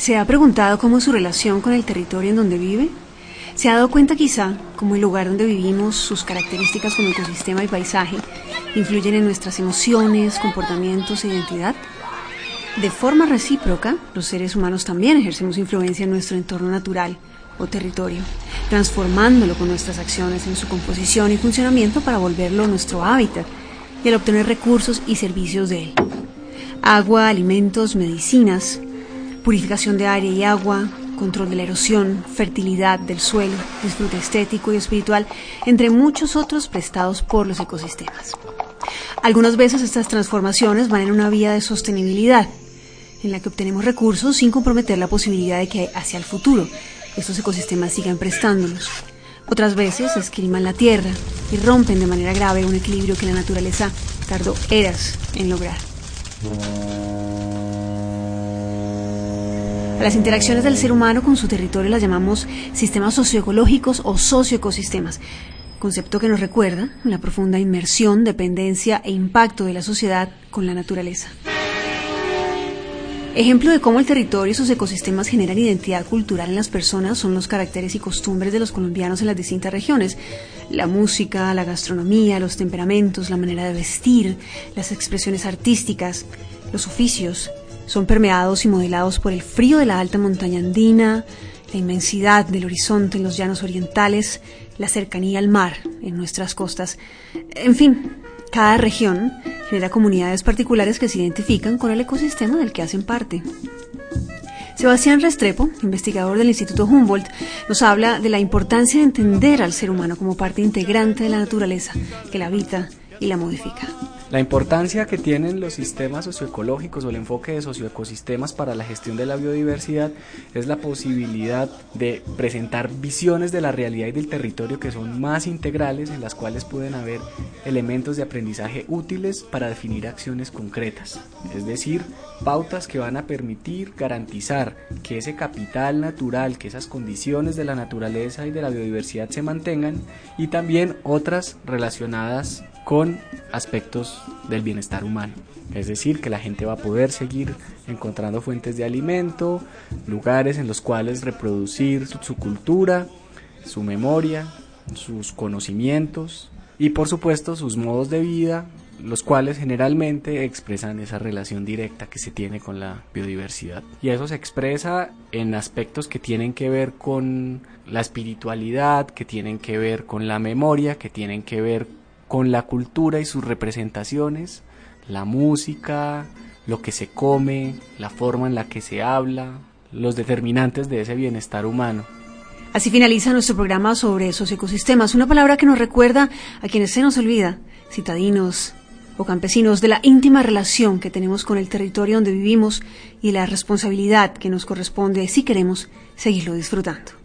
¿Se ha preguntado cómo su relación con el territorio en donde vive? ¿Se ha dado cuenta quizá cómo el lugar donde vivimos, sus características como ecosistema y paisaje, influyen en nuestras emociones, comportamientos e identidad? De forma recíproca, los seres humanos también ejercemos influencia en nuestro entorno natural o territorio, transformándolo con nuestras acciones en su composición y funcionamiento para volverlo nuestro hábitat y al obtener recursos y servicios de él. Agua, alimentos, medicinas, purificación de aire y agua, control de la erosión, fertilidad del suelo, disfrute estético y espiritual, entre muchos otros prestados por los ecosistemas. Algunas veces estas transformaciones van en una vía de sostenibilidad, en la que obtenemos recursos sin comprometer la posibilidad de que hacia el futuro estos ecosistemas sigan prestándolos. Otras veces esquilman la tierra y rompen de manera grave un equilibrio que la naturaleza tardó eras en lograr. Las interacciones del ser humano con su territorio las llamamos sistemas socioecológicos o socioecosistemas, concepto que nos recuerda la profunda inmersión, dependencia e impacto de la sociedad con la naturaleza. Ejemplo de cómo el territorio y sus ecosistemas generan identidad cultural en las personas son los caracteres y costumbres de los colombianos en las distintas regiones. La música, la gastronomía, los temperamentos, la manera de vestir, las expresiones artísticas, los oficios, son permeados y modelados por el frío de la alta montaña andina, la inmensidad del horizonte en los llanos orientales, la cercanía al mar en nuestras costas. En fin, cada región genera comunidades particulares que se identifican con el ecosistema del que hacen parte. Sebastián Restrepo, investigador del Instituto Humboldt, nos habla de la importancia de entender al ser humano como parte integrante de la naturaleza que la habita y la modifica. La importancia que tienen los sistemas socioecológicos o el enfoque de socioecosistemas para la gestión de la biodiversidad es la posibilidad de presentar visiones de la realidad y del territorio que son más integrales, en las cuales pueden haber elementos de aprendizaje útiles para definir acciones concretas, es decir, pautas que van a permitir garantizar que ese capital natural, que esas condiciones de la naturaleza y de la biodiversidad se mantengan y también otras relacionadas con aspectos del bienestar humano. Es decir, que la gente va a poder seguir encontrando fuentes de alimento, lugares en los cuales reproducir su, cultura, su memoria, sus conocimientos y por supuesto sus modos de vida, los cuales generalmente expresan esa relación directa que se tiene con la biodiversidad. Y eso se expresa en aspectos que tienen que ver con la espiritualidad, que tienen que ver con la memoria, que tienen que ver con la cultura y sus representaciones, la música, lo que se come, la forma en la que se habla, los determinantes de ese bienestar humano. Así finaliza nuestro programa sobre esos ecosistemas, una palabra que nos recuerda a quienes se nos olvida, citadinos o campesinos, de la íntima relación que tenemos con el territorio donde vivimos y la responsabilidad que nos corresponde si queremos seguirlo disfrutando.